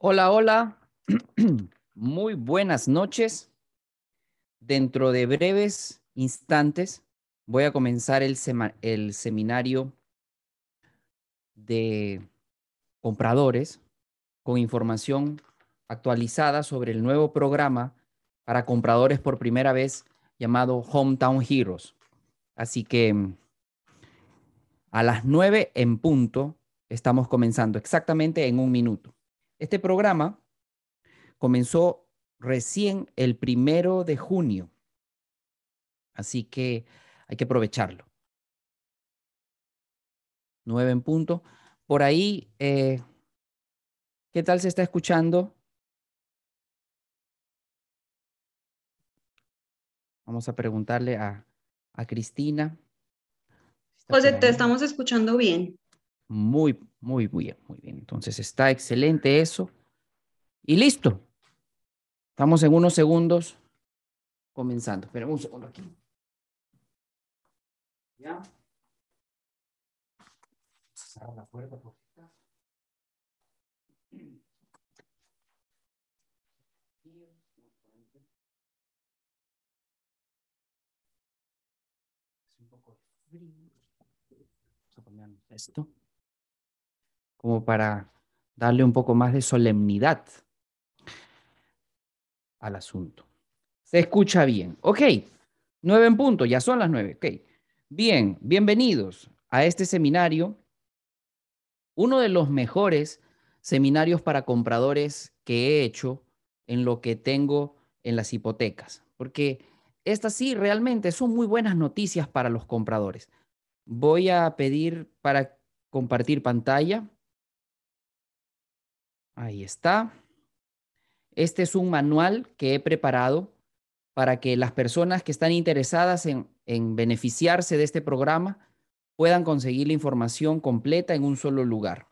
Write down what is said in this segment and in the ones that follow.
Hola, hola. Muy buenas noches. Dentro de breves instantes voy a comenzar el, seminario de compradores con información actualizada sobre el nuevo programa para compradores por primera vez llamado Hometown Heroes. Así que a las nueve en punto estamos comenzando, exactamente en un minuto. Este programa comenzó recién el primero de junio, así que hay que aprovecharlo. Nueve en punto. Por ahí, eh, ¿qué tal se está escuchando? Vamos a preguntarle a, a Cristina. José, te estamos escuchando bien. Muy, muy bien, muy bien. Entonces está excelente eso. Y listo. Estamos en unos segundos comenzando. Espera un segundo aquí. ¿Ya? Cerrar la puerta por un poco frío. Vamos a poner esto como para darle un poco más de solemnidad al asunto. Se escucha bien. Ok, nueve en punto, ya son las nueve. Ok, bien, bienvenidos a este seminario, uno de los mejores seminarios para compradores que he hecho en lo que tengo en las hipotecas, porque estas sí realmente son muy buenas noticias para los compradores. Voy a pedir para compartir pantalla. Ahí está. Este es un manual que he preparado para que las personas que están interesadas en, beneficiarse de este programa puedan conseguir la información completa en un solo lugar.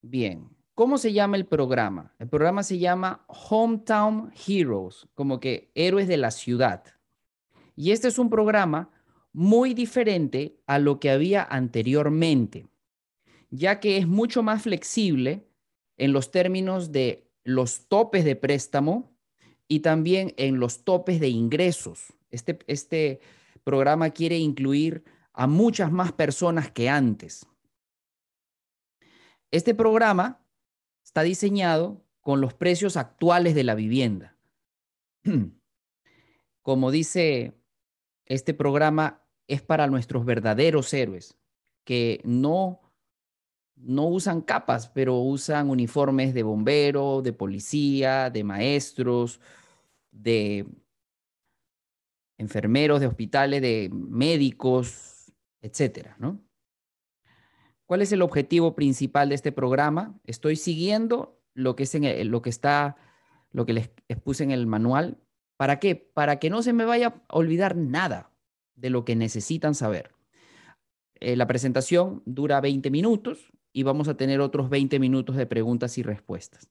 Bien, ¿cómo se llama el programa? El programa se llama Hometown Heroes, como que héroes de la ciudad. Y este es un programa muy diferente a lo que había anteriormente ya que es mucho más flexible en los términos de los topes de préstamo y también en los topes de ingresos. Este, este programa quiere incluir a muchas más personas que antes. Este programa está diseñado con los precios actuales de la vivienda. Como dice, este programa es para nuestros verdaderos héroes, que no no usan capas, pero usan uniformes de bombero, de policía, de maestros, de enfermeros de hospitales, de médicos, etcétera, ¿no? ¿Cuál es el objetivo principal de este programa? Estoy siguiendo lo que, es lo que está, lo que les expuse en el manual. ¿Para qué? Para que no se me vaya a olvidar nada de lo que necesitan saber. Eh, la presentación dura 20 minutos y vamos a tener otros 20 minutos de preguntas y respuestas.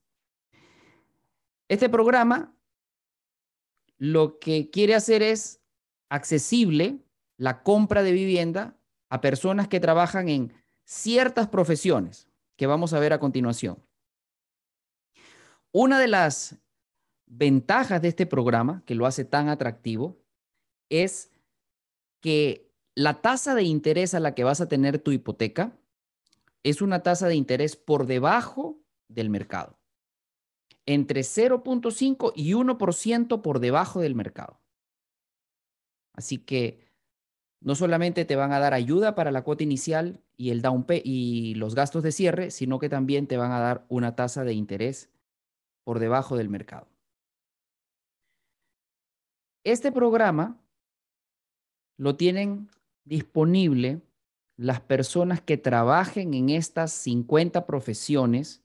Este programa lo que quiere hacer es accesible la compra de vivienda a personas que trabajan en ciertas profesiones que vamos a ver a continuación. Una de las ventajas de este programa, que lo hace tan atractivo, es que la tasa de interés a la que vas a tener tu hipoteca es una tasa de interés por debajo del mercado, entre 0.5 y 1% por debajo del mercado. Así que no solamente te van a dar ayuda para la cuota inicial y el down y los gastos de cierre, sino que también te van a dar una tasa de interés por debajo del mercado. Este programa lo tienen disponible las personas que trabajen en estas 50 profesiones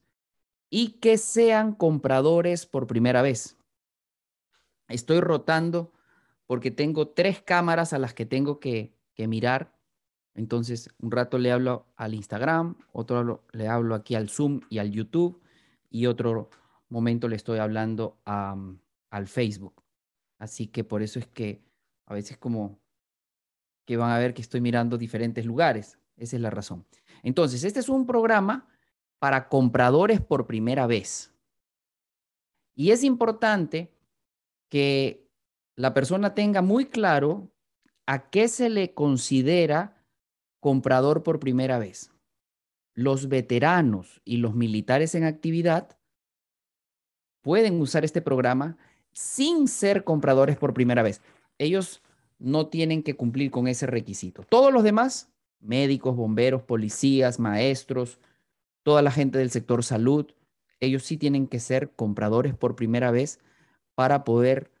y que sean compradores por primera vez. Estoy rotando porque tengo tres cámaras a las que tengo que, mirar. Entonces, un rato le hablo al Instagram, otro le hablo aquí al Zoom y al YouTube y otro momento le estoy hablando al Facebook. Así que por eso es que a veces como que van a ver que estoy mirando diferentes lugares. Esa es la razón. Entonces, este es un programa para compradores por primera vez. Y es importante que la persona tenga muy claro a qué se le considera comprador por primera vez. Los veteranos y los militares en actividad pueden usar este programa sin ser compradores por primera vez. Ellos no tienen que cumplir con ese requisito. Todos los demás, médicos, bomberos, policías, maestros, toda la gente del sector salud, ellos sí tienen que ser compradores por primera vez para poder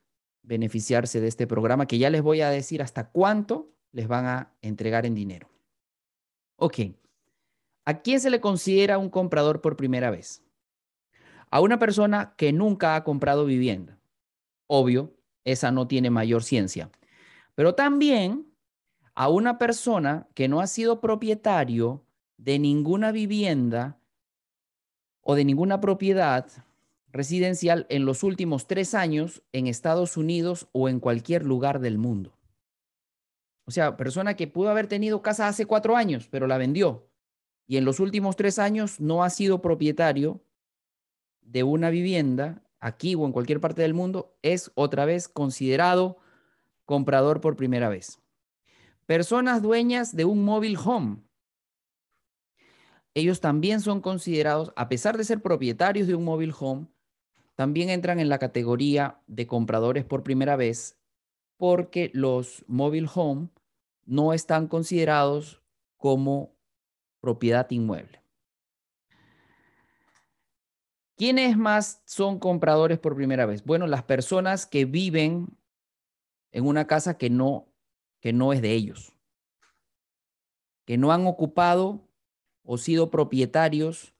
beneficiarse de este programa, que ya les voy a decir hasta cuánto les van a entregar en dinero. Ok, ¿a quién se le considera un comprador por primera vez? A una persona que nunca ha comprado vivienda. Obvio, esa no tiene mayor ciencia. Pero también a una persona que no ha sido propietario de ninguna vivienda o de ninguna propiedad residencial en los últimos tres años en Estados Unidos o en cualquier lugar del mundo. O sea, persona que pudo haber tenido casa hace cuatro años, pero la vendió. Y en los últimos tres años no ha sido propietario de una vivienda aquí o en cualquier parte del mundo, es otra vez considerado comprador por primera vez. Personas dueñas de un móvil home. Ellos también son considerados, a pesar de ser propietarios de un móvil home, también entran en la categoría de compradores por primera vez porque los móvil home no están considerados como propiedad inmueble. ¿Quiénes más son compradores por primera vez? Bueno, las personas que viven en una casa que no, que no es de ellos, que no han ocupado o sido propietarios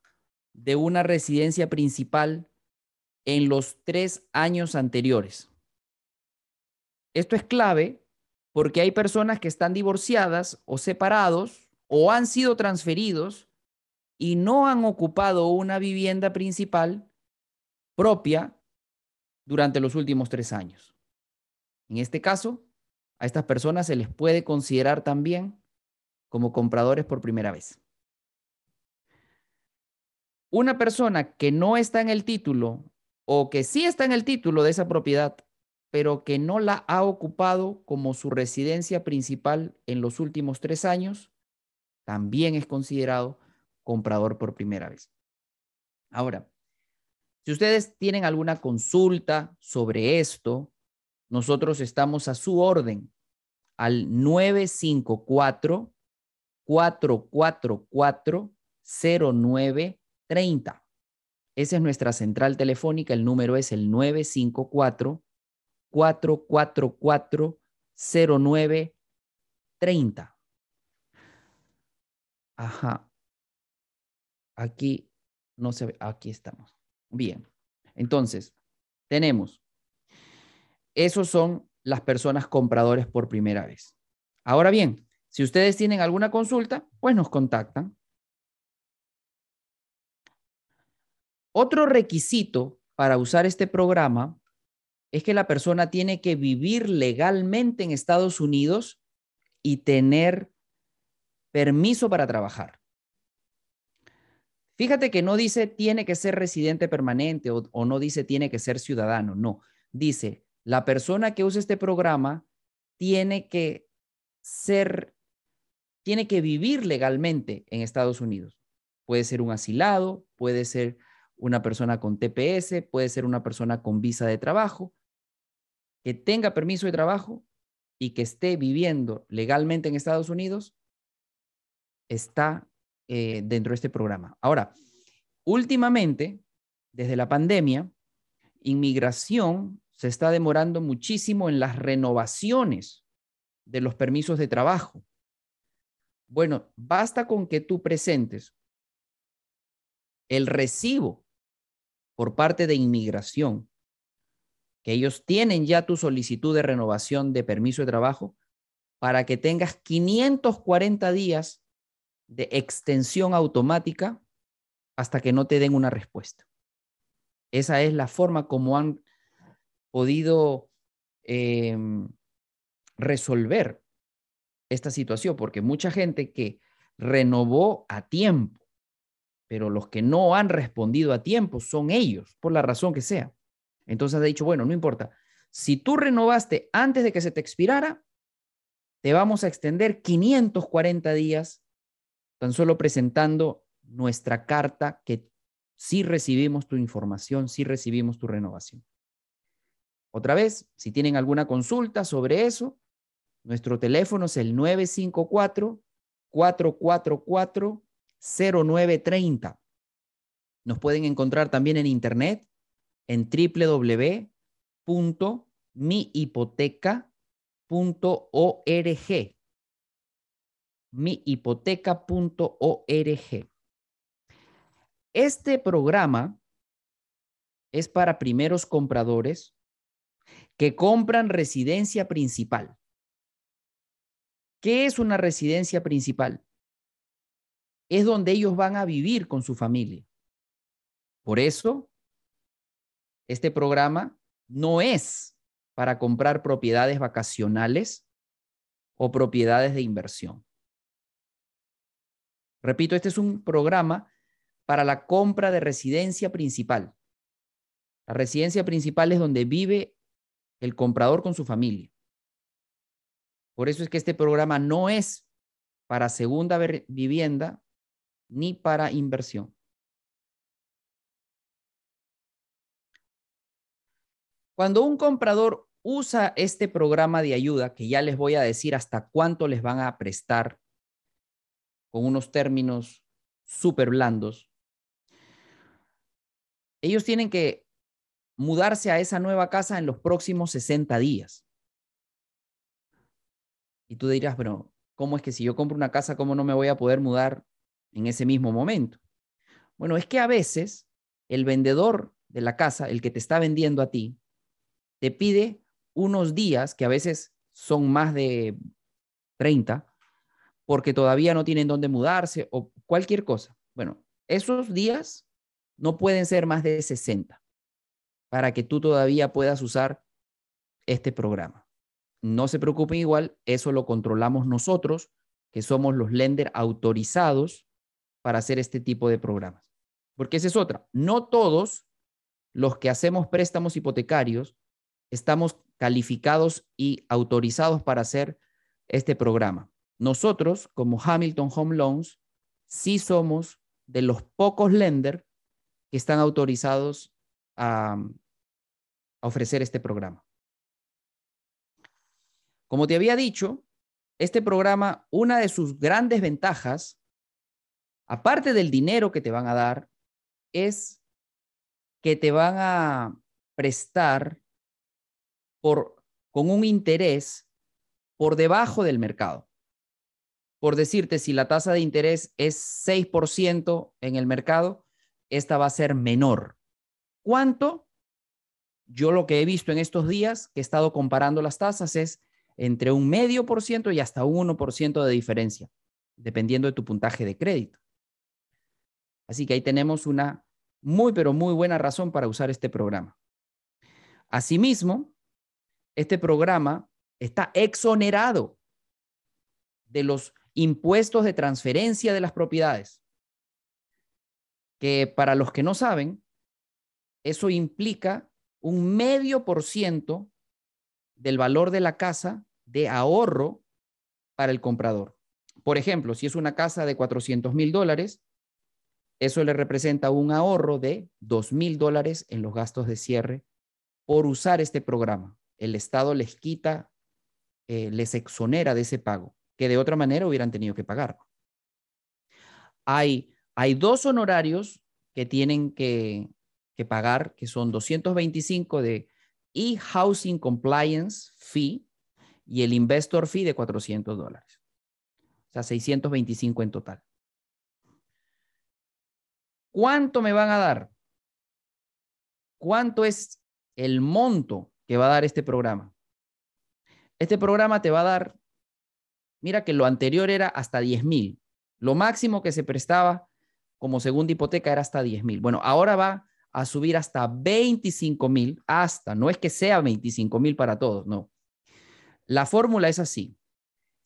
de una residencia principal en los tres años anteriores. Esto es clave porque hay personas que están divorciadas o separados o han sido transferidos y no han ocupado una vivienda principal propia durante los últimos tres años. En este caso, a estas personas se les puede considerar también como compradores por primera vez. Una persona que no está en el título o que sí está en el título de esa propiedad, pero que no la ha ocupado como su residencia principal en los últimos tres años, también es considerado comprador por primera vez. Ahora, si ustedes tienen alguna consulta sobre esto, nosotros estamos a su orden al 954 444 0930. Esa es nuestra central telefónica, el número es el 954 444 0930. Ajá. Aquí no se ve, aquí estamos. Bien. Entonces, tenemos, esos son las personas compradores por primera vez. Ahora bien, si ustedes tienen alguna consulta, pues nos contactan. Otro requisito para usar este programa es que la persona tiene que vivir legalmente en Estados Unidos y tener permiso para trabajar. Fíjate que no dice tiene que ser residente permanente o, no dice tiene que ser ciudadano, no. Dice, la persona que usa este programa tiene que ser, tiene que vivir legalmente en Estados Unidos. Puede ser un asilado, puede ser una persona con TPS, puede ser una persona con visa de trabajo, que tenga permiso de trabajo y que esté viviendo legalmente en Estados Unidos, está eh, dentro de este programa. Ahora, últimamente, desde la pandemia, inmigración se está demorando muchísimo en las renovaciones de los permisos de trabajo. Bueno, basta con que tú presentes el recibo por parte de inmigración, que ellos tienen ya tu solicitud de renovación de permiso de trabajo, para que tengas 540 días de extensión automática hasta que no te den una respuesta. Esa es la forma como han podido em, resolver esta situación, porque mucha gente que renovó a tiempo, pero los que no han respondido a tiempo son ellos, por la razón que sea. Entonces ha dicho, bueno, no importa, si tú renovaste antes de que se te expirara, te vamos a extender 540 días tan solo presentando nuestra carta que sí recibimos tu información, sí recibimos tu renovación. Otra vez, si tienen alguna consulta sobre eso, nuestro teléfono es el 954-444-0930. Nos pueden encontrar también en internet en www.mihipoteca.org. mihipoteca.org. Este programa es para primeros compradores que compran residencia principal. ¿Qué es una residencia principal? Es donde ellos van a vivir con su familia. Por eso, este programa no es para comprar propiedades vacacionales o propiedades de inversión. Repito, este es un programa para la compra de residencia principal. La residencia principal es donde vive el comprador con su familia. Por eso es que este programa no es para segunda vivienda ni para inversión. Cuando un comprador usa este programa de ayuda, que ya les voy a decir hasta cuánto les van a prestar con unos términos súper blandos, ellos tienen que mudarse a esa nueva casa en los próximos 60 días. Y tú dirás, pero ¿cómo es que si yo compro una casa, cómo no me voy a poder mudar en ese mismo momento? Bueno, es que a veces el vendedor de la casa, el que te está vendiendo a ti, te pide unos días, que a veces son más de 30, porque todavía no tienen dónde mudarse o cualquier cosa. Bueno, esos días no pueden ser más de 60 para que tú todavía puedas usar este programa. No se preocupen igual, eso lo controlamos nosotros, que somos los lender autorizados para hacer este tipo de programas. Porque esa es otra. No todos los que hacemos préstamos hipotecarios estamos calificados y autorizados para hacer este programa. Nosotros, como Hamilton Home Loans, sí somos de los pocos lenders que están autorizados a, ofrecer este programa. Como te había dicho, este programa, una de sus grandes ventajas, aparte del dinero que te van a dar, es que te van a prestar por, con un interés por debajo del mercado. Por decirte, si la tasa de interés es 6% en el mercado, esta va a ser menor. ¿Cuánto? Yo lo que he visto en estos días, que he estado comparando las tasas, es entre un medio por ciento y hasta un 1% de diferencia, dependiendo de tu puntaje de crédito. Así que ahí tenemos una muy, pero muy buena razón para usar este programa. Asimismo, este programa está exonerado de los impuestos de transferencia de las propiedades que para los que no saben, eso implica un medio por ciento del valor de la casa de ahorro para el comprador. Por ejemplo, si es una casa de 400 mil dólares, eso le representa un ahorro de 2 mil dólares en los gastos de cierre por usar este programa. El Estado les quita, eh, les exonera de ese pago, que de otra manera hubieran tenido que pagar. Hay hay dos honorarios que tienen que, pagar, que son 225 de e-housing compliance fee y el investor fee de 400 dólares. O sea, 625 en total. ¿Cuánto me van a dar? ¿Cuánto es el monto que va a dar este programa? Este programa te va a dar, mira que lo anterior era hasta 10 mil. Lo máximo que se prestaba como segunda hipoteca era hasta 10 mil. Bueno, ahora va a subir hasta 25 mil, hasta, no es que sea 25 mil para todos, no. La fórmula es así,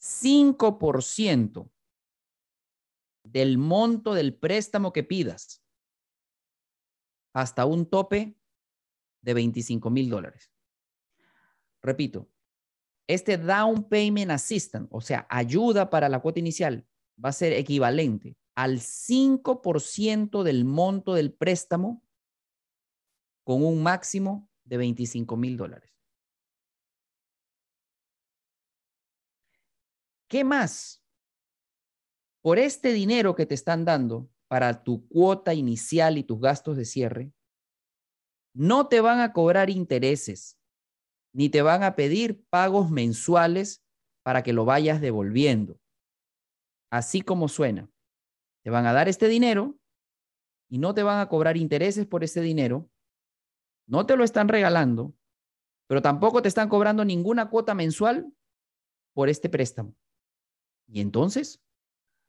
5% del monto del préstamo que pidas hasta un tope de 25 mil dólares. Repito, este down payment assistance, o sea, ayuda para la cuota inicial, va a ser equivalente al 5% del monto del préstamo con un máximo de 25 mil dólares. ¿Qué más? Por este dinero que te están dando para tu cuota inicial y tus gastos de cierre, no te van a cobrar intereses, ni te van a pedir pagos mensuales para que lo vayas devolviendo. Así como suena. Te van a dar este dinero y no te van a cobrar intereses por ese dinero. No te lo están regalando, pero tampoco te están cobrando ninguna cuota mensual por este préstamo. Y entonces,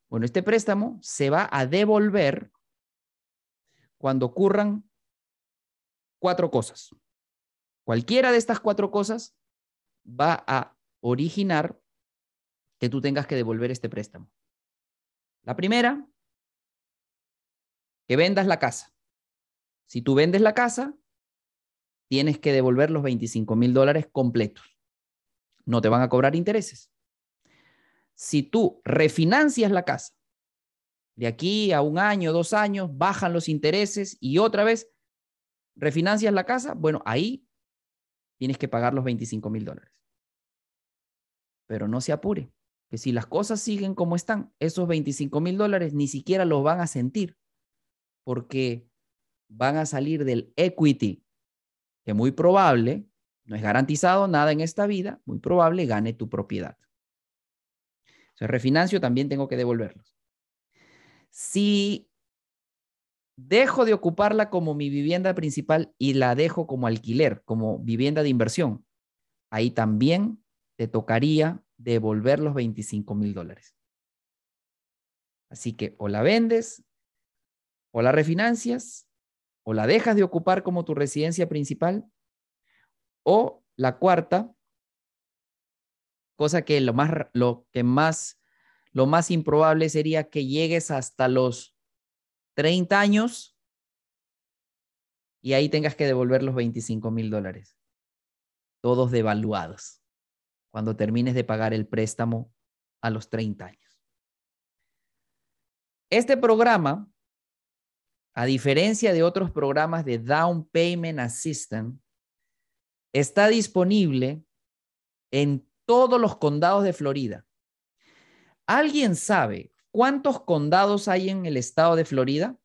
bueno, este préstamo se va a devolver cuando ocurran cuatro cosas. Cualquiera de estas cuatro cosas va a originar que tú tengas que devolver este préstamo. La primera, que vendas la casa. Si tú vendes la casa, tienes que devolver los 25 mil dólares completos. No te van a cobrar intereses si tú refinancias la casa, de aquí a un año, dos años, bajan los intereses y otra vez refinancias la casa, bueno, ahí tienes que pagar los 25 mil dólares. Pero no se apure, que si las cosas siguen como están, esos 25 mil dólares ni siquiera los van a sentir, porque van a salir del equity, que muy probable, no es garantizado nada en esta vida, muy probable gane tu propiedad. O refinancio también tengo que devolverlos. Si dejo de ocuparla como mi vivienda principal y la dejo como alquiler, como vivienda de inversión, ahí también te tocaría devolver los 25 mil dólares. Así que o la vendes, o la refinancias, o la dejas de ocupar como tu residencia principal, o la cuarta, cosa que lo más, lo que más, lo más improbable sería que llegues hasta los 30 años y ahí tengas que devolver los 25 mil dólares, todos devaluados, cuando termines de pagar el préstamo a los 30 años. Este programa, a diferencia de otros programas de Down Payment Assistance, está disponible en todos los condados de Florida. ¿Alguien sabe cuántos condados hay en el estado de Florida?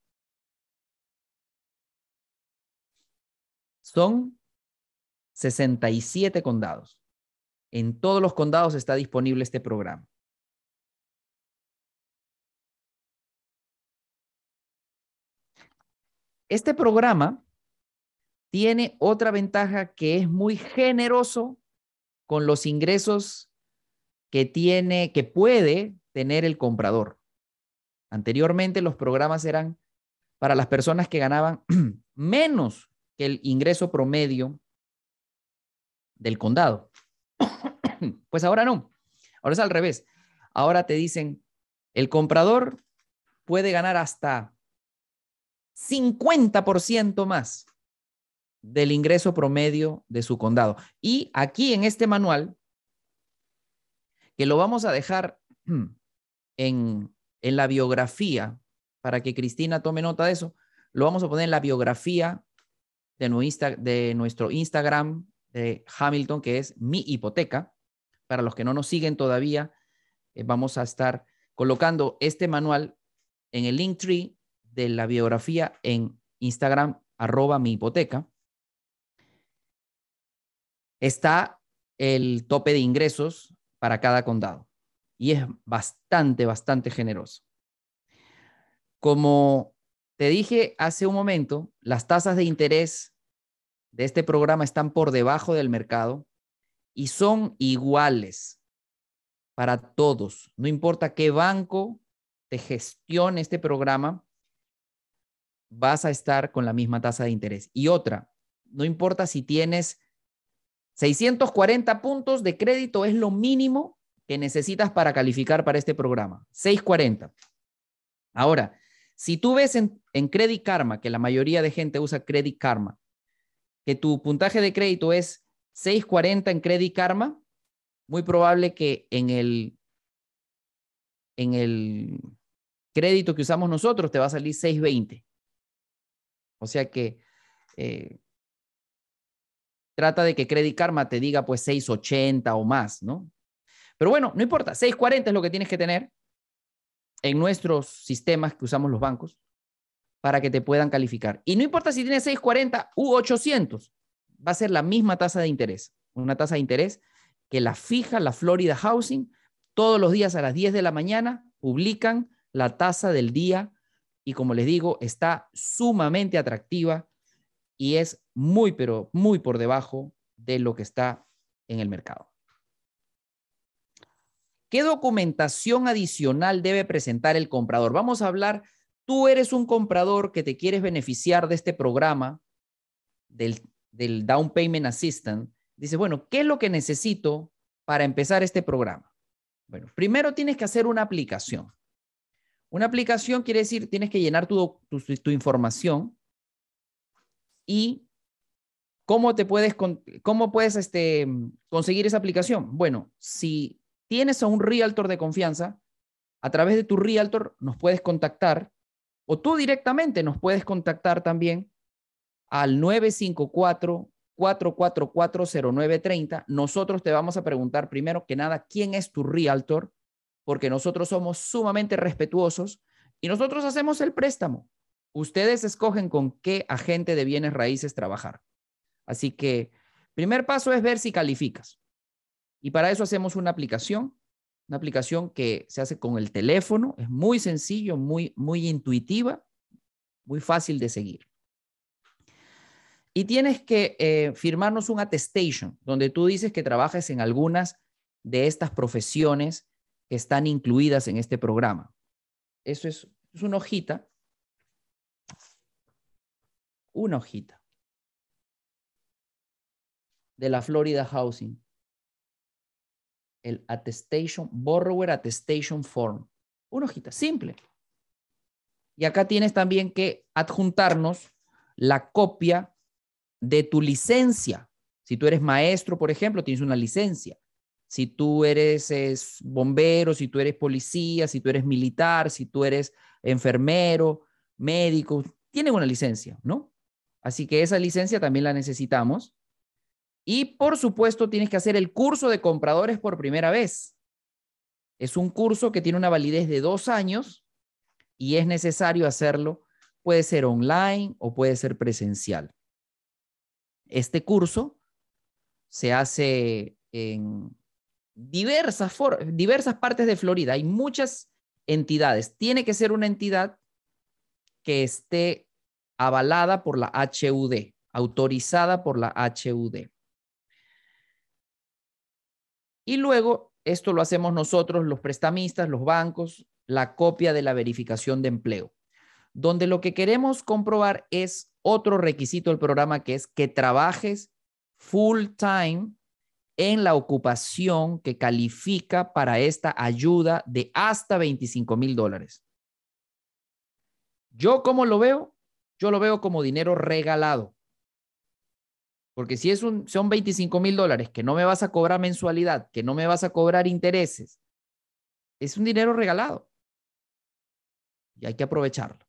Son 67 condados. En todos los condados está disponible este programa. Este programa tiene otra ventaja que es muy generoso con los ingresos que tiene, que puede tener el comprador. Anteriormente los programas eran para las personas que ganaban menos que el ingreso promedio del condado. Pues ahora no, ahora es al revés. Ahora te dicen, el comprador puede ganar hasta 50% más del ingreso promedio de su condado. Y aquí en este manual, que lo vamos a dejar en, en la biografía, para que Cristina tome nota de eso, lo vamos a poner en la biografía de, nuestro Instagram de Hamilton, que es mi hipoteca. Para los que no nos siguen todavía, eh, vamos a estar colocando este manual en el link tree de la biografía en Instagram, arroba mi hipoteca está el tope de ingresos para cada condado y es bastante, bastante generoso. Como te dije hace un momento, las tasas de interés de este programa están por debajo del mercado y son iguales para todos. No importa qué banco te gestione este programa, vas a estar con la misma tasa de interés. Y otra, no importa si tienes 640 puntos de crédito es lo mínimo que necesitas para calificar para este programa. 640. Ahora, si tú ves en, en Credit Karma, que la mayoría de gente usa Credit Karma, que tu puntaje de crédito es 640 en Credit Karma, muy probable que en el, en el crédito que usamos nosotros te va a salir 620. O sea que eh, trata de que Credit Karma te diga pues 680 o más, ¿no? Pero bueno, no importa, 640 es lo que tienes que tener en nuestros sistemas que usamos los bancos para que te puedan calificar. Y no importa si tienes 640 u 800, va a ser la misma tasa de interés, una tasa de interés que la fija la Florida Housing todos los días a las 10 de la mañana publican la tasa del día y como les digo, está sumamente atractiva y es muy, pero muy por debajo de lo que está en el mercado. ¿Qué documentación adicional debe presentar el comprador? Vamos a hablar, tú eres un comprador que te quieres beneficiar de este programa del, Down Payment Assistant. Dice, bueno, ¿qué es lo que necesito para empezar este programa? Bueno, primero tienes que hacer una aplicación. Una aplicación quiere decir, tienes que llenar tu, tu, información y cómo te puedes, cómo puedes este, conseguir esa aplicación. Bueno, si tienes a un realtor de confianza, a través de tu realtor nos puedes contactar o tú directamente nos puedes contactar también al 954 4440930. Nosotros te vamos a preguntar primero que nada quién es tu realtor porque nosotros somos sumamente respetuosos y nosotros hacemos el préstamo. Ustedes escogen con qué agente de bienes raíces trabajar. Así que, primer paso es ver si calificas. Y para eso hacemos una aplicación, una aplicación que se hace con el teléfono, es muy sencillo, muy, muy intuitiva, muy fácil de seguir. Y tienes que eh, firmarnos un attestation, donde tú dices que trabajas en algunas de estas profesiones que están incluidas en este programa. Eso es, una hojita. Una hojita de la Florida Housing. El attestation, borrower attestation form. Una hojita, simple. Y acá tienes también que adjuntarnos la copia de tu licencia. Si tú eres maestro, por ejemplo, tienes una licencia si tú eres bombero, si tú eres policía, si tú eres militar, si tú eres enfermero, médico, tienen una licencia, ¿no? Así que esa licencia también la necesitamos. Y por supuesto, tienes que hacer el curso de compradores por primera vez. Es un curso que tiene una validez de dos años y es necesario hacerlo. Puede ser online o puede ser presencial. Este curso se hace en diversas, diversas partes de Florida. Hay muchas entidades. Tiene que ser una entidad que esté avalada por la HUD, autorizada por la HUD. Y luego, esto lo hacemos nosotros, los prestamistas, los bancos, la copia de la verificación de empleo, donde lo que queremos comprobar es otro requisito del programa que es que trabajes full time en la ocupación que califica para esta ayuda de hasta 25 mil dólares. ¿Yo cómo lo veo? Yo lo veo como dinero regalado. Porque si es un, son 25 mil dólares que no me vas a cobrar mensualidad, que no me vas a cobrar intereses, es un dinero regalado. Y hay que aprovecharlo.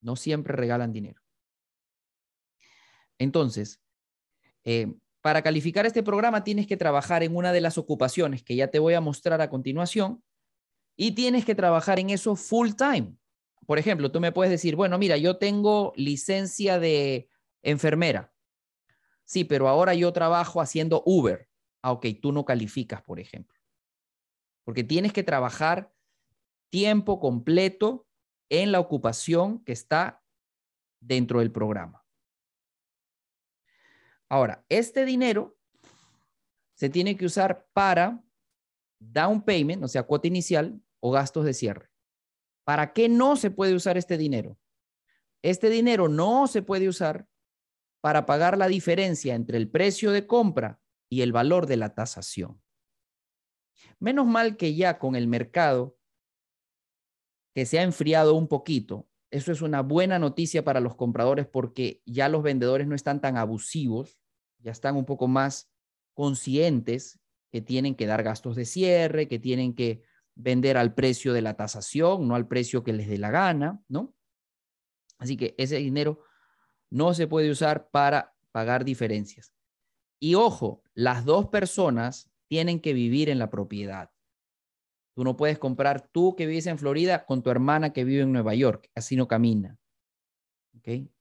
No siempre regalan dinero. Entonces, eh, para calificar este programa tienes que trabajar en una de las ocupaciones que ya te voy a mostrar a continuación y tienes que trabajar en eso full time. Por ejemplo, tú me puedes decir, bueno, mira, yo tengo licencia de enfermera. Sí, pero ahora yo trabajo haciendo Uber. Ah, ok, tú no calificas, por ejemplo. Porque tienes que trabajar tiempo completo en la ocupación que está dentro del programa. Ahora, este dinero se tiene que usar para down payment, o sea, cuota inicial o gastos de cierre. ¿Para qué no se puede usar este dinero? Este dinero no se puede usar para pagar la diferencia entre el precio de compra y el valor de la tasación. Menos mal que ya con el mercado que se ha enfriado un poquito. Eso es una buena noticia para los compradores porque ya los vendedores no están tan abusivos, ya están un poco más conscientes que tienen que dar gastos de cierre, que tienen que vender al precio de la tasación, no al precio que les dé la gana, ¿no? Así que ese dinero no se puede usar para pagar diferencias. Y ojo, las dos personas tienen que vivir en la propiedad. Tú no puedes comprar tú que vives en Florida con tu hermana que vive en Nueva York. Así no camina.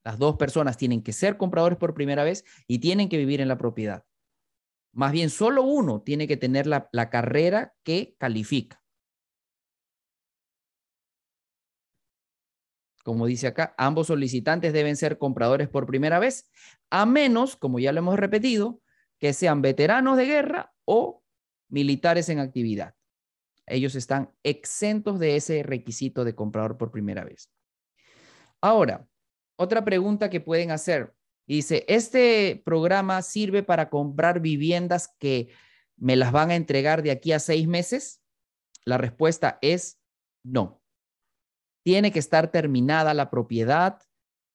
Las dos personas tienen que ser compradores por primera vez y tienen que vivir en la propiedad. Más bien, solo uno tiene que tener la, la carrera que califica. Como dice acá, ambos solicitantes deben ser compradores por primera vez, a menos, como ya lo hemos repetido, que sean veteranos de guerra o militares en actividad ellos están exentos de ese requisito de comprador por primera vez. Ahora, otra pregunta que pueden hacer. Dice, ¿este programa sirve para comprar viviendas que me las van a entregar de aquí a seis meses? La respuesta es no. Tiene que estar terminada la propiedad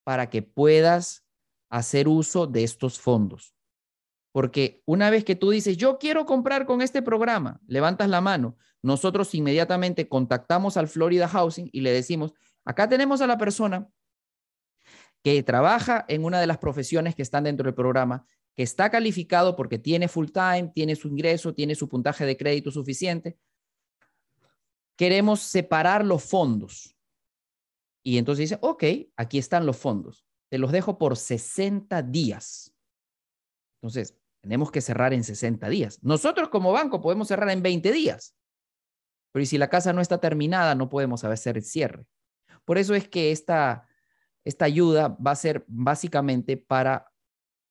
para que puedas hacer uso de estos fondos. Porque una vez que tú dices, yo quiero comprar con este programa, levantas la mano, nosotros inmediatamente contactamos al Florida Housing y le decimos, acá tenemos a la persona que trabaja en una de las profesiones que están dentro del programa, que está calificado porque tiene full time, tiene su ingreso, tiene su puntaje de crédito suficiente. Queremos separar los fondos. Y entonces dice, ok, aquí están los fondos. Te los dejo por 60 días. Entonces, tenemos que cerrar en 60 días. Nosotros como banco podemos cerrar en 20 días. Pero si la casa no está terminada, no podemos hacer el cierre. Por eso es que esta, esta ayuda va a ser básicamente para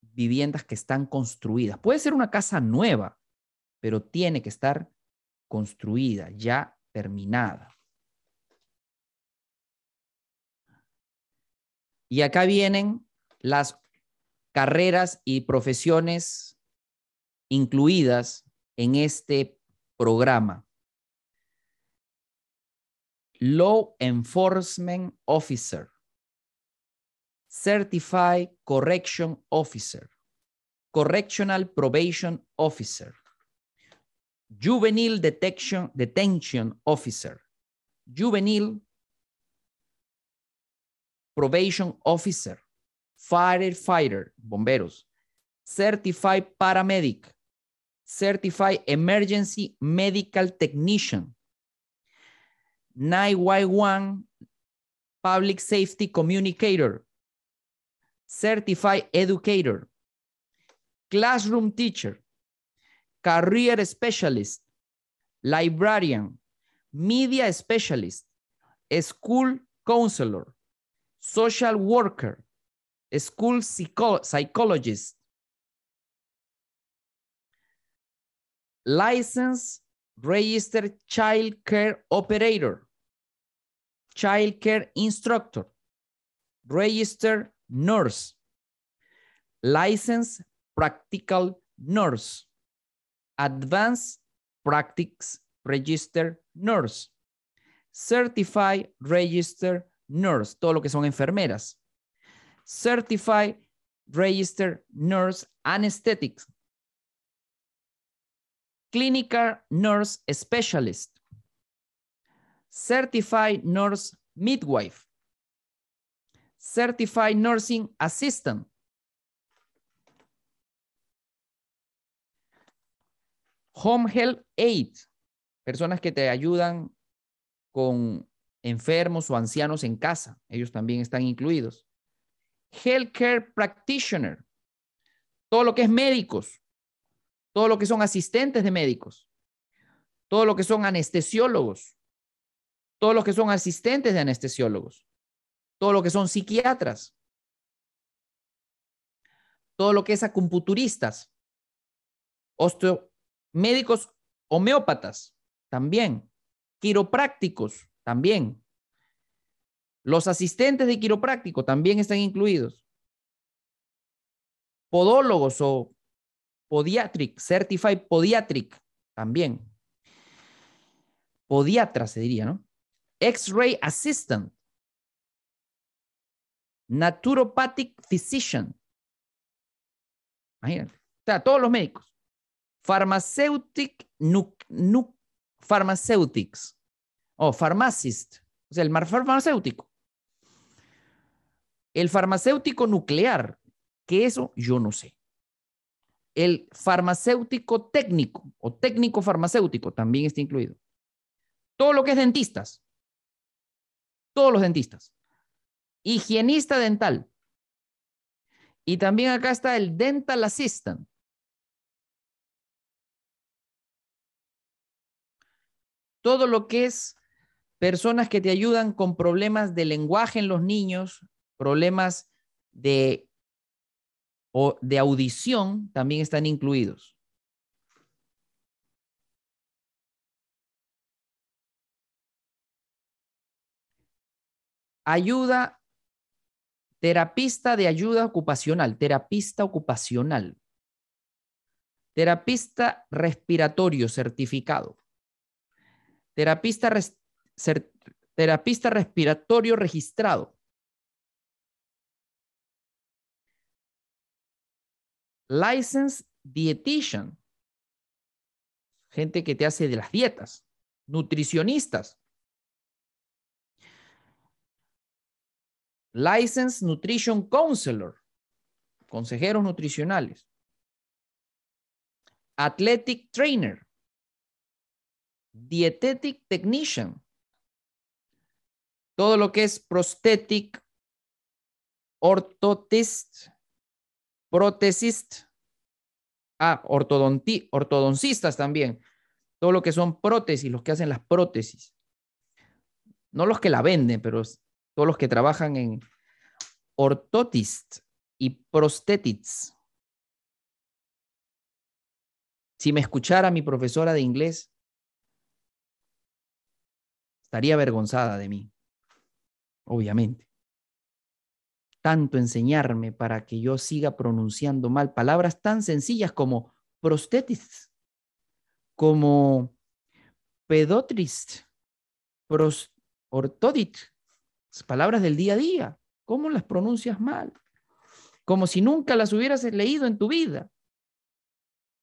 viviendas que están construidas. Puede ser una casa nueva, pero tiene que estar construida, ya terminada. Y acá vienen las carreras y profesiones incluidas en este programa. Law Enforcement Officer, Certified Correction Officer, Correctional Probation Officer, Juvenile Detection, Detention Officer, Juvenile Probation Officer, Firefighter, bomberos, Certified Paramedic, Certified Emergency Medical Technician, 911 Public Safety Communicator, Certified Educator, Classroom Teacher, Career Specialist, Librarian, Media Specialist, School Counselor, Social Worker, School Psychologist, License Registered Child Care Operator, Child Care Instructor, Registered Nurse, License Practical Nurse, Advanced Practice Registered Nurse, Certified Registered Nurse, todo lo que son enfermeras, Certified Registered Nurse Anesthetics, Clinical Nurse Specialist, Certified Nurse Midwife, Certified Nursing Assistant, Home Health Aid, personas que te ayudan con enfermos o ancianos en casa, ellos también están incluidos. Healthcare Practitioner, todo lo que es médicos, todo lo que son asistentes de médicos, todo lo que son anestesiólogos, todo lo que son asistentes de anestesiólogos, todo lo que son psiquiatras, todo lo que es acupunturistas, médicos homeópatas también, quiroprácticos también. Los asistentes de quiropráctico también están incluidos. Podólogos o Podiatric, Certified Podiatric también. Podiatra se diría, ¿no? X-ray assistant, naturopathic physician. Imagínate. O sea, todos los médicos. Pharmaceutic, pharmaceutics. O oh, pharmacist. O sea, el farmacéutico. El farmacéutico nuclear, que eso yo no sé. El farmacéutico técnico o técnico farmacéutico también está incluido. Todo lo que es dentistas. Todos los dentistas. Higienista dental. Y también acá está el dental assistant. Todo lo que es personas que te ayudan con problemas de lenguaje en los niños, problemas de, o de audición, también están incluidos. Ayuda, terapista de ayuda ocupacional, terapista ocupacional, terapista respiratorio certificado, terapista, terapista respiratorio registrado, licensed dietitian, gente que te hace de las dietas, nutricionistas, licensed nutrition counselor, consejeros nutricionales, athletic trainer, dietetic technician, todo lo que es prosthetic, ortotist, protesist, ah, ortodoncistas también, todo lo que son prótesis, los que hacen las prótesis. No los que la venden, pero todos los que trabajan en ortotist y prostetists. Si me escuchara mi profesora de inglés, estaría avergonzada de mí, obviamente. Tanto enseñarme para que yo siga pronunciando mal palabras tan sencillas como prostetists, como pedotrist, ortodit, palabras del día a día. ¿Cómo las pronuncias mal? Como si nunca las hubieras leído en tu vida.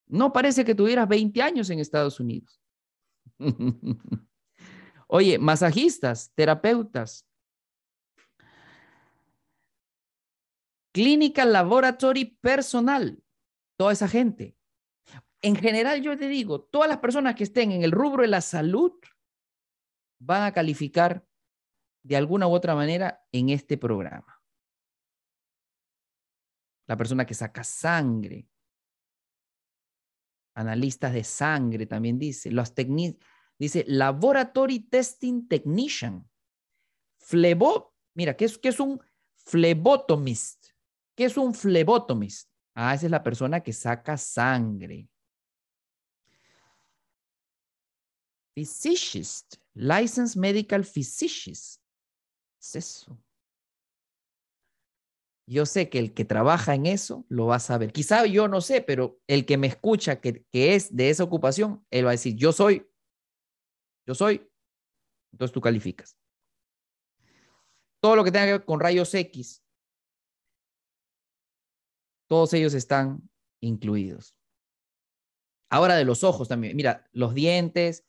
No parece que tuvieras 20 años en Estados Unidos. Oye, masajistas, terapeutas, clinical laboratory personal, toda esa gente. En general, yo te digo, todas las personas que estén en el rubro de la salud van a calificar de alguna u otra manera en este programa. La persona que saca sangre, analistas de sangre también dice, los Dice Laboratory Testing Technician. Flebo, mira, ¿qué es, qué es un flebotomist? ¿Qué es un flebotomist? Ah, esa es la persona que saca sangre. Physicist, Licensed Medical Physicist. Es eso? Yo sé que el que trabaja en eso lo va a saber. Quizá yo no sé, pero el que me escucha que, que es de esa ocupación, él va a decir, yo soy yo soy, entonces tú calificas. Todo lo que tenga que ver con rayos X, todos ellos están incluidos. Ahora de los ojos también. Mira, los dientes,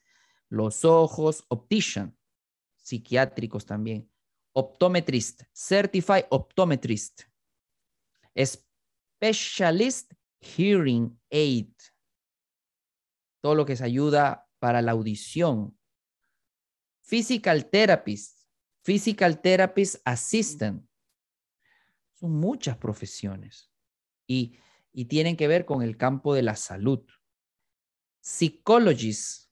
los ojos, optician, psiquiátricos también. Optometrist, certified optometrist. Specialist hearing aid. Todo lo que se ayuda para la audición, Physical therapist, physical therapist assistant. Son muchas profesiones y, y tienen que ver con el campo de la salud. Psychologist,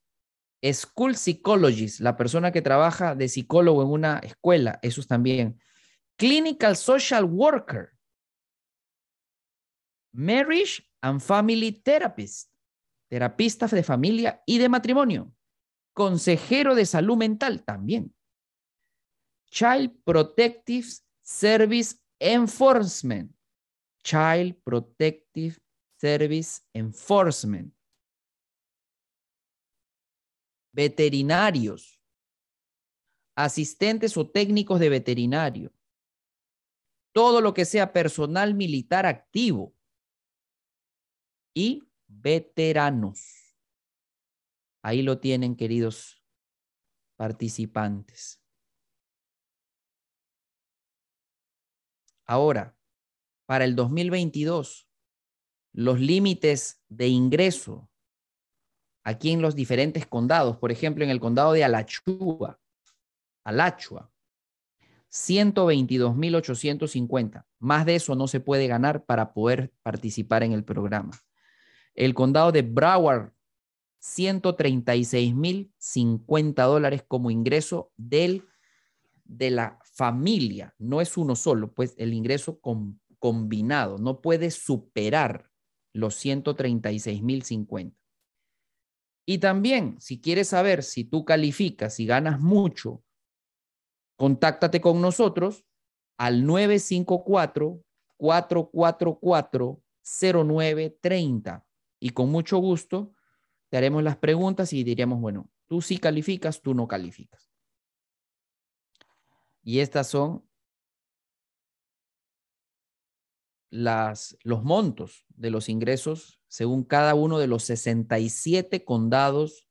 school psychologist, la persona que trabaja de psicólogo en una escuela, esos también. Clinical social worker, marriage and family therapist, terapista de familia y de matrimonio consejero de salud mental también. Child Protective Service Enforcement. Child Protective Service Enforcement. Veterinarios. asistentes o técnicos de veterinario, todo lo que sea personal militar activo y veteranos. Ahí lo tienen, queridos participantes. Ahora, para el 2022, los límites de ingreso aquí en los diferentes condados, por ejemplo, en el condado de Alachua, Alachua, 122.850. Más de eso no se puede ganar para poder participar en el programa. El condado de Broward, 136.050 dólares como ingreso del, de la familia. No es uno solo, pues el ingreso combinado no puede superar los 136.050. Y también, si quieres saber si tú calificas y ganas mucho, contáctate con nosotros al 954-444-0930 y con mucho gusto te haremos las preguntas y diremos, bueno, tú sí calificas, tú no calificas. Y estas son las, los montos de los ingresos según cada uno de los 67 condados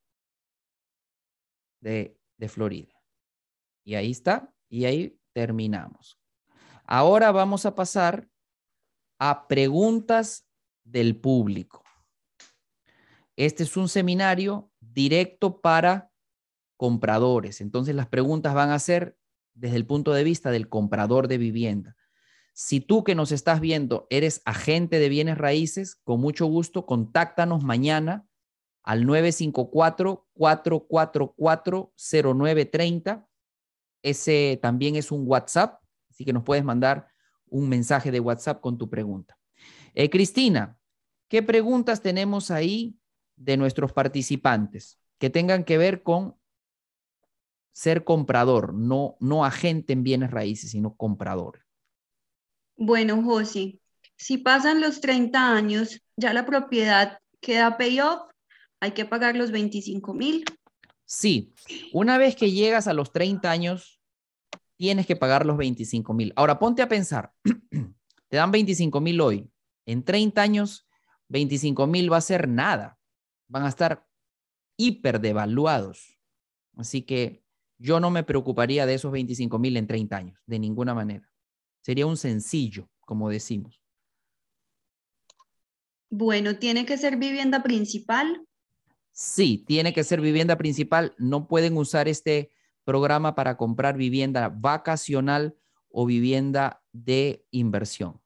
de, de Florida. Y ahí está, y ahí terminamos. Ahora vamos a pasar a preguntas del público. Este es un seminario directo para compradores. Entonces las preguntas van a ser desde el punto de vista del comprador de vivienda. Si tú que nos estás viendo eres agente de bienes raíces, con mucho gusto, contáctanos mañana al 954-444-0930. Ese también es un WhatsApp, así que nos puedes mandar un mensaje de WhatsApp con tu pregunta. Eh, Cristina, ¿qué preguntas tenemos ahí de nuestros participantes que tengan que ver con ser comprador, no, no agente en bienes raíces, sino comprador? Bueno, José, si pasan los 30 años, ya la propiedad queda payoff, hay que pagar los 25 mil. Sí, una vez que llegas a los 30 años, tienes que pagar los 25 mil. Ahora ponte a pensar, te dan 25 mil hoy, en 30 años, 25 mil va a ser nada, van a estar hiper devaluados. Así que yo no me preocuparía de esos 25 mil en 30 años, de ninguna manera. Sería un sencillo, como decimos. Bueno, ¿tiene que ser vivienda principal? Sí, tiene que ser vivienda principal. No pueden usar este programa para comprar vivienda vacacional o vivienda de inversión.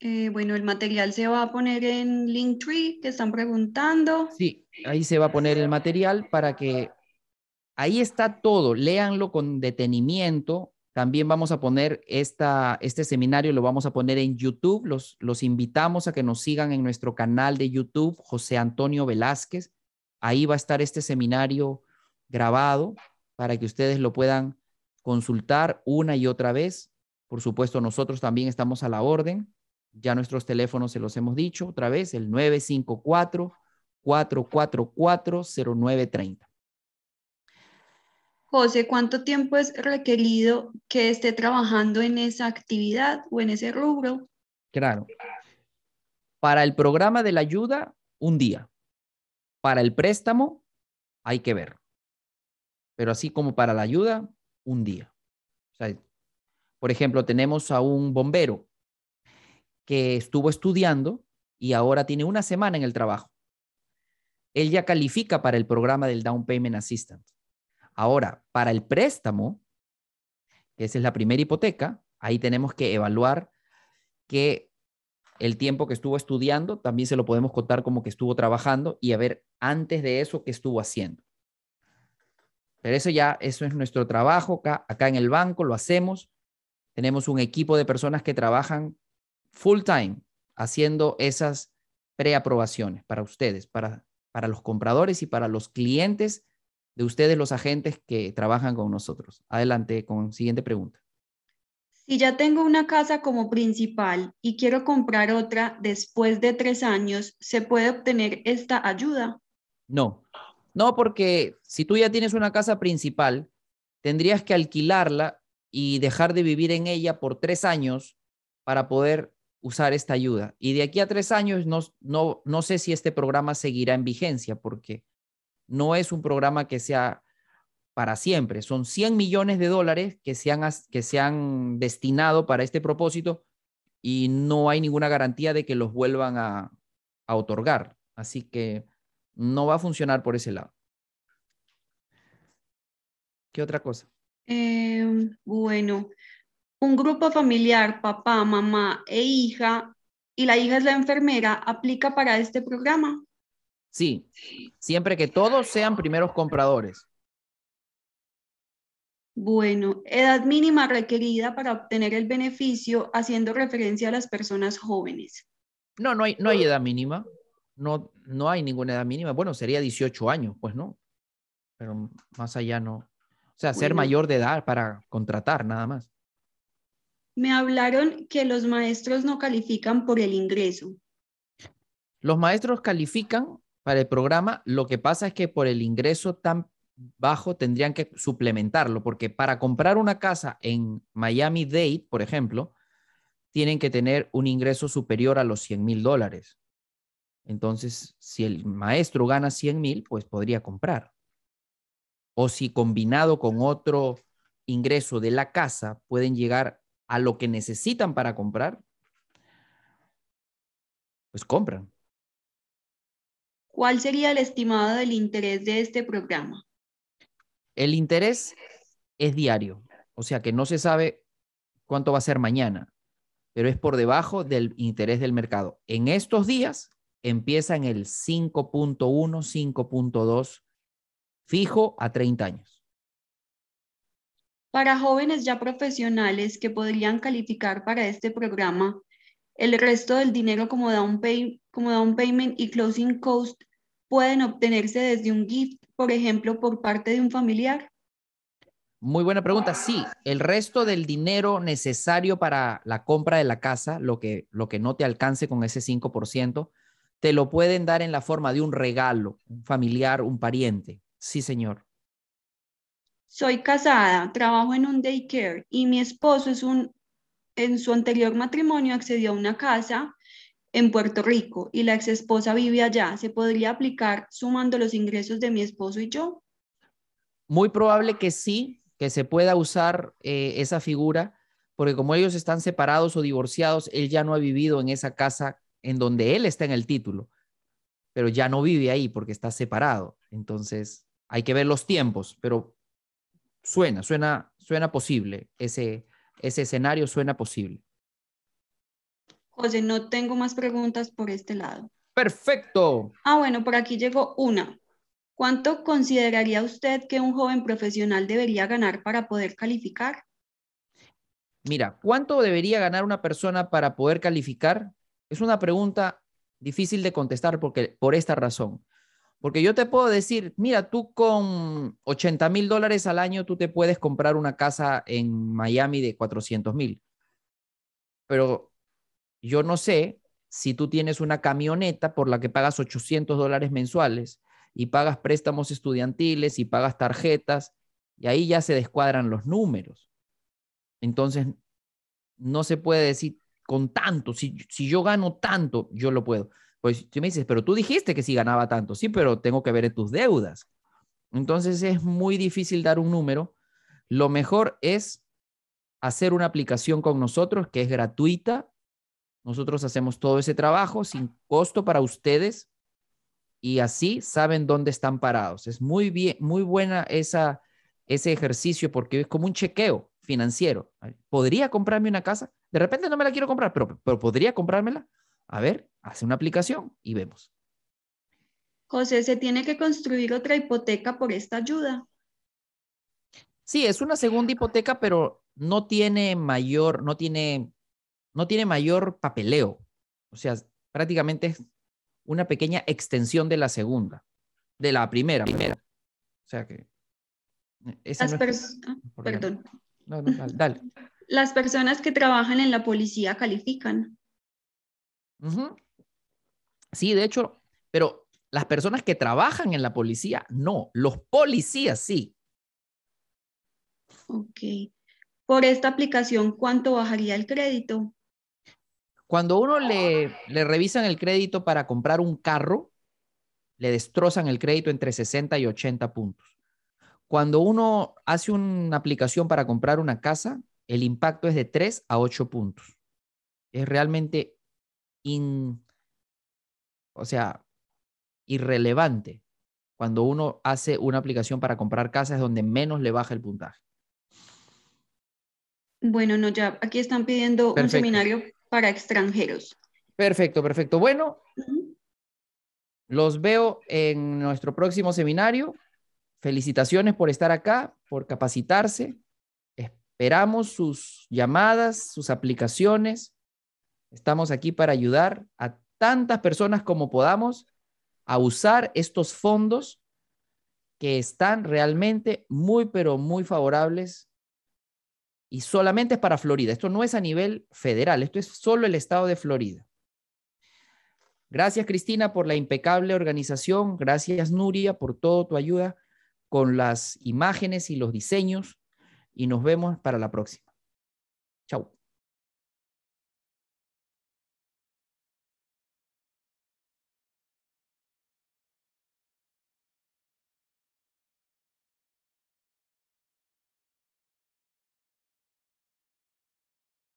Eh, bueno, el material se va a poner en Linktree, que están preguntando. Sí, ahí se va a poner el material para que Ahí está todo, léanlo con detenimiento. También vamos a poner este seminario, lo vamos a poner en YouTube. Los, los invitamos a que nos sigan en nuestro canal de YouTube, José Antonio Velázquez. Ahí va a estar este seminario grabado para que ustedes lo puedan consultar una y otra vez. Por supuesto, nosotros también estamos a la orden. Ya nuestros teléfonos se los hemos dicho otra vez, el 954 444 0930. José, ¿cuánto tiempo es requerido que esté trabajando en esa actividad o en ese rubro? Claro. Para el programa de la ayuda, un día. Para el préstamo, hay que ver. Pero así como para la ayuda, un día. por ejemplo, tenemos a un bombero que estuvo estudiando y ahora tiene una semana en el trabajo. Él ya califica para el programa del Down Payment Assistant. Ahora, para el préstamo, que esa es la primera hipoteca, ahí tenemos que evaluar que el tiempo que estuvo estudiando también se lo podemos contar como que estuvo trabajando y a ver antes de eso qué estuvo haciendo. Pero eso ya, eso es nuestro trabajo acá, acá en el banco, lo hacemos. Tenemos un equipo de personas que trabajan full time haciendo esas preaprobaciones para ustedes, para, para los compradores y para los clientes de ustedes los agentes que trabajan con nosotros. Adelante con siguiente pregunta. Si ya tengo una casa como principal y quiero comprar otra después de tres años, ¿se puede obtener esta ayuda? No, No, porque si tú ya tienes una casa principal, tendrías que alquilarla y dejar de vivir en ella por tres años para poder usar esta ayuda. Y de aquí a tres años no, no, no sé si este programa seguirá en vigencia porque no es un programa que sea para siempre. Son 100 millones de dólares que se han, que se han destinado para este propósito y no hay ninguna garantía de que los vuelvan a, otorgar. Así que no va a funcionar por ese lado. ¿Qué otra cosa? Em, bueno, un grupo familiar, papá, mamá e hija, y la hija es la enfermera, ¿aplica para este programa? Sí, siempre que todos sean primeros compradores. Bueno, edad mínima requerida para obtener el beneficio haciendo referencia a las personas jóvenes. No, no hay, no hay edad mínima. No, no hay ninguna edad mínima. Bueno, sería 18 años, pues no. Pero más allá no. O sea, ser mayor de edad para contratar, nada más. Me hablaron que los maestros no califican por el ingreso. Los maestros califican para el programa, lo que pasa es que por el ingreso tan bajo tendrían que suplementarlo, porque para comprar una casa en Miami Dade, por ejemplo, tienen que tener un ingreso superior a los 100 mil dólares. Entonces, si el maestro gana 100 mil, pues podría comprar. O si combinado con otro ingreso de la casa pueden llegar a lo que necesitan para comprar, pues compran. ¿Cuál sería el estimado del interés de este programa? El interés es diario, o sea que no se sabe cuánto va a ser mañana, pero es por debajo del interés del mercado. En estos días empieza en el 5.1, 5.2 fijo a 30 años. Para jóvenes ya profesionales que podrían calificar para este programa, el resto del dinero como down, pay, como down payment y closing cost pueden obtenerse desde un gift, por ejemplo, por parte de un familiar. Muy buena pregunta. Sí, el resto del dinero necesario para la compra de la casa, lo que, lo que no te alcance con ese 5%, te lo pueden dar en la forma de un regalo, un familiar, un pariente. Sí, señor. Soy casada, trabajo en un daycare y mi esposo es un, en su anterior matrimonio accedió a una casa en Puerto Rico y la ex esposa vive allá. ¿Se podría aplicar sumando los ingresos de mi esposo y yo? Muy probable que sí, que se pueda usar eh, esa figura, porque como ellos están separados o divorciados, él ya no ha vivido en esa casa en donde él está en el título, pero ya no vive ahí porque está separado. Entonces, hay que ver los tiempos, pero suena, suena, suena posible. Ese, ese escenario suena posible. José, no tengo más preguntas por este lado. Perfecto. Ah, bueno, por aquí llegó una. ¿Cuánto consideraría usted que un joven profesional debería ganar para poder calificar? Mira, ¿cuánto debería ganar una persona para poder calificar? Es una pregunta difícil de contestar porque, por esta razón. Porque yo te puedo decir, mira, tú con 80 mil dólares al año, tú te puedes comprar una casa en Miami de 400 mil. Pero yo no sé si tú tienes una camioneta por la que pagas 800 dólares mensuales y pagas préstamos estudiantiles y pagas tarjetas, y ahí ya se descuadran los números. Entonces, no se puede decir con tanto, si, si yo gano tanto, yo lo puedo. Pues tú me dices, pero tú dijiste que si ganaba tanto, sí, pero tengo que ver en tus deudas. Entonces es muy difícil dar un número. Lo mejor es hacer una aplicación con nosotros que es gratuita. Nosotros hacemos todo ese trabajo sin costo para ustedes y así saben dónde están parados. Es muy bien, muy buena esa, ese ejercicio porque es como un chequeo financiero. ¿Podría comprarme una casa? De repente no me la quiero comprar, pero, pero podría comprármela. A ver, hace una aplicación y vemos. José, ¿se tiene que construir otra hipoteca por esta ayuda? Sí, es una segunda hipoteca, pero no tiene mayor, no tiene, no tiene mayor papeleo. O sea, prácticamente es una pequeña extensión de la segunda, de la primera. primera. O sea que... Las ah, perdón. No, no, dale, Las personas que trabajan en la policía califican. Sí, de hecho, pero Las personas que trabajan en la policía, no. Los policías sí. Ok. Por esta aplicación, ¿cuánto bajaría el crédito? Cuando uno le, le revisan el crédito para comprar un carro, le destrozan el crédito entre 60 y 80 puntos. Cuando uno hace una aplicación para comprar una casa, el impacto es de 3 a 8 puntos. Es realmente o sea, irrelevante cuando uno hace una aplicación para comprar casas donde menos le baja el puntaje. Bueno, no, ya aquí están pidiendo un seminario para extranjeros. Perfecto, perfecto. Bueno, los veo en nuestro próximo seminario. Felicitaciones por estar acá, por capacitarse. Esperamos sus llamadas, sus aplicaciones. Estamos aquí para ayudar a tantas personas como podamos a usar estos fondos que están realmente muy, pero muy favorables y solamente es para Florida. Esto no es a nivel federal, esto es solo el estado de Florida. Gracias, Cristina, por la impecable organización. Gracias, Nuria, por toda tu ayuda con las imágenes y los diseños. Y nos vemos para la próxima. Chao.